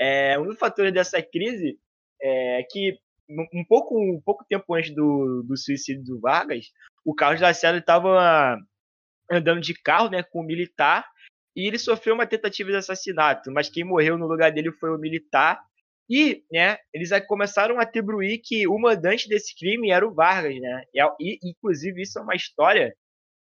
É, um dos fatores dessa crise é que um pouco, um pouco tempo antes do, do suicídio do Vargas, o Carlos Lacerda estava andando de carro né, com um militar e ele sofreu uma tentativa de assassinato, mas quem morreu no lugar dele foi o militar. E né, eles começaram a atribuir que o mandante desse crime era o Vargas, né? E, inclusive isso é uma história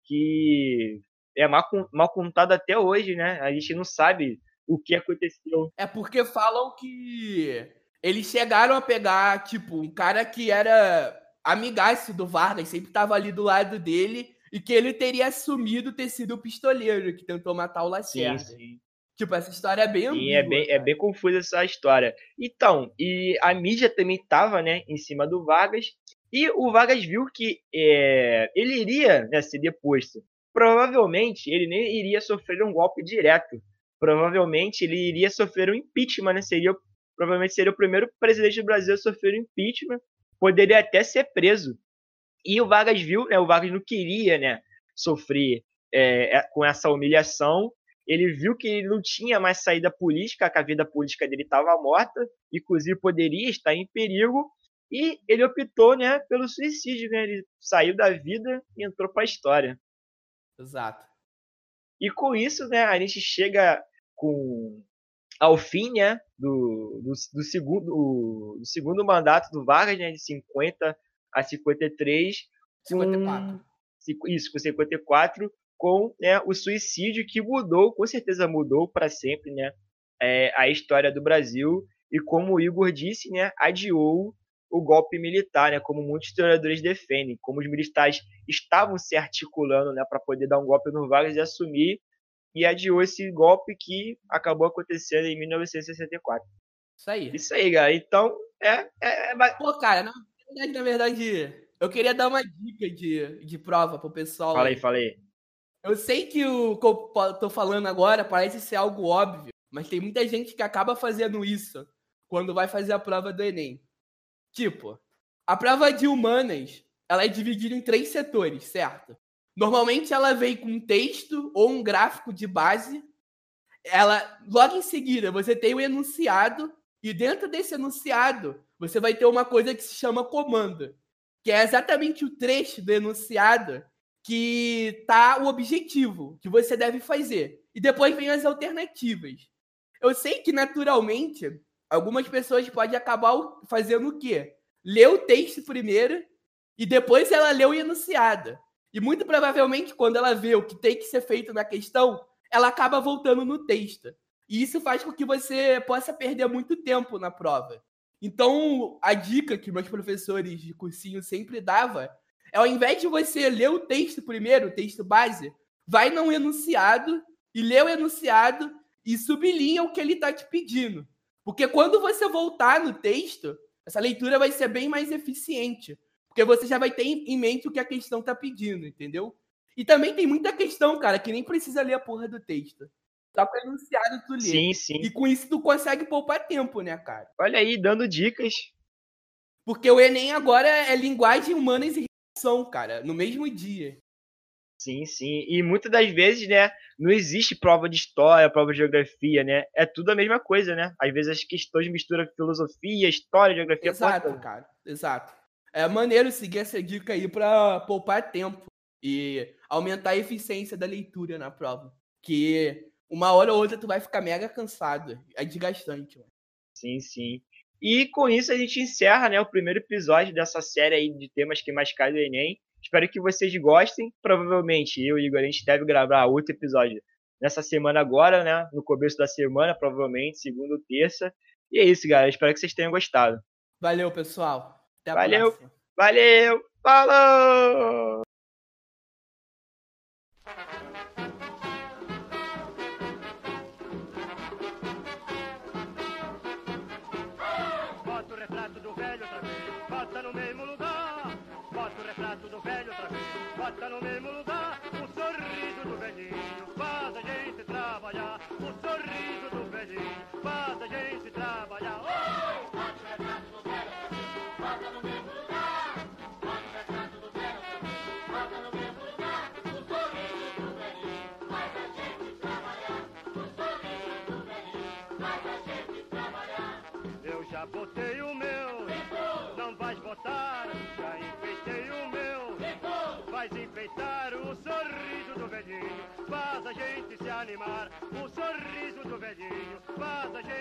que é mal, mal contado até hoje, né? A gente não sabe o que aconteceu. É porque falam que eles chegaram a pegar, tipo, um cara que era amigaço do Vargas, sempre tava ali do lado dele, e que ele teria assumido ter sido o pistoleiro que tentou matar o Lacerda. Sim, sim. Tipo, essa história é bem ambígua. Sim, é bem, é bem confusa essa história. Então, e a mídia também tava, né, em cima do Vargas, e o Vargas viu que é, ele iria né, ser deposto provavelmente ele nem iria sofrer um golpe direto. Provavelmente ele iria sofrer um impeachment, né? Seria, provavelmente seria o primeiro presidente do Brasil a sofrer um impeachment. Poderia até ser preso. E o Vargas viu, né? O Vargas não queria, né? Sofrer é, é com essa humilhação. Ele viu que ele não tinha mais saída política, que a vida política dele estava morta, inclusive poderia estar em perigo. E ele optou, né, pelo suicídio, né? Ele saiu da vida e entrou para a história. Exato. E com isso, né, a gente chega com ao fim, né, do, do, do segundo, do segundo mandato do Vargas, né, de 50 a 53. 54. Com, isso, com 54, com né, o suicídio que mudou, com certeza mudou para sempre, né, é, a história do Brasil. E como o Igor disse, né, adiou o golpe militar, né, como muitos historiadores defendem, como os militares estavam se articulando né, para poder dar um golpe no Vargas e assumir, e adiou esse golpe que acabou acontecendo em 1964. Isso aí. Isso aí, galera. Então, é. é, é... Pô, cara, na verdade, na verdade, eu queria dar uma dica de, de prova pro pessoal. Fala aí. Eu sei que o que eu tô falando agora parece ser algo óbvio, mas tem muita gente que acaba fazendo isso quando vai fazer a prova do Enem. Tipo, a prova de humanas, ela é dividida em três setores, certo? Normalmente ela vem com um texto ou um gráfico de base ela logo em seguida você tem o enunciado e dentro desse enunciado você vai ter uma coisa que se chama comando, que é exatamente o trecho do enunciado que tá o objetivo que você deve fazer. E depois vem as alternativas. Eu sei que naturalmente algumas pessoas podem acabar fazendo o quê? Ler o texto primeiro e depois ela lê o enunciado. E muito provavelmente, quando ela vê o que tem que ser feito na questão, ela acaba voltando no texto. E isso faz com que você possa perder muito tempo na prova. Então, a dica que meus professores de cursinho sempre dava ao invés de você ler o texto primeiro, o texto base, vai num enunciado e lê o enunciado e sublinha o que ele está te pedindo. Porque quando você voltar no texto, essa leitura vai ser bem mais eficiente. Porque você já vai ter em mente o que a questão está pedindo, entendeu? E também tem muita questão, cara, que nem precisa ler a porra do texto. Só com enunciado tu lê. Sim, sim. E com isso tu consegue poupar tempo, né, cara? Olha aí, dando dicas. Porque o Enem agora é linguagem humana e reação, cara, no mesmo dia. Sim, sim. E muitas das vezes, né, não existe prova de história, prova de geografia, né? É tudo a mesma coisa, né? Às vezes as questões misturam filosofia, história, geografia. Exato, pode... cara. Exato. É maneiro seguir essa dica aí para poupar tempo e aumentar a eficiência da leitura na prova. Que uma hora ou outra tu vai ficar mega cansado. É desgastante, mano. Sim, sim. E com isso a gente encerra né, o primeiro episódio dessa série aí de temas que mais caem do Enem. Espero que vocês gostem. Provavelmente eu e o Igor a gente deve gravar outro episódio nessa semana agora, né? No começo da semana, provavelmente, segunda ou terça. E é isso, galera. Espero que vocês tenham gostado. Valeu, pessoal. Até a Valeu. próxima. Valeu. Falou! Animar. O sorriso do velhinho faz a gente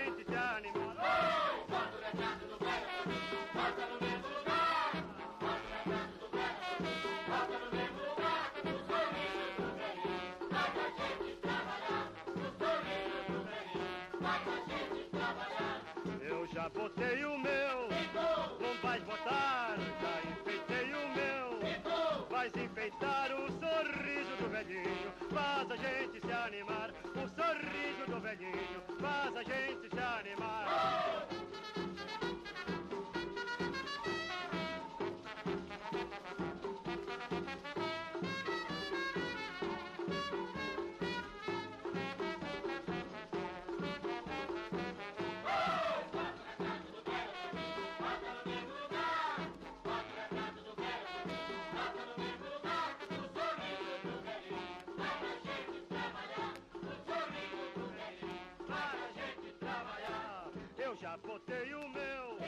Já botei o meu,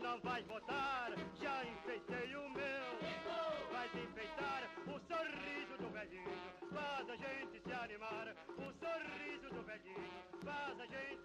não vais botar. Já enfeitei o meu, vais enfeitar. O sorriso do velhinho faz a gente se animar. O sorriso do velhinho faz a gente.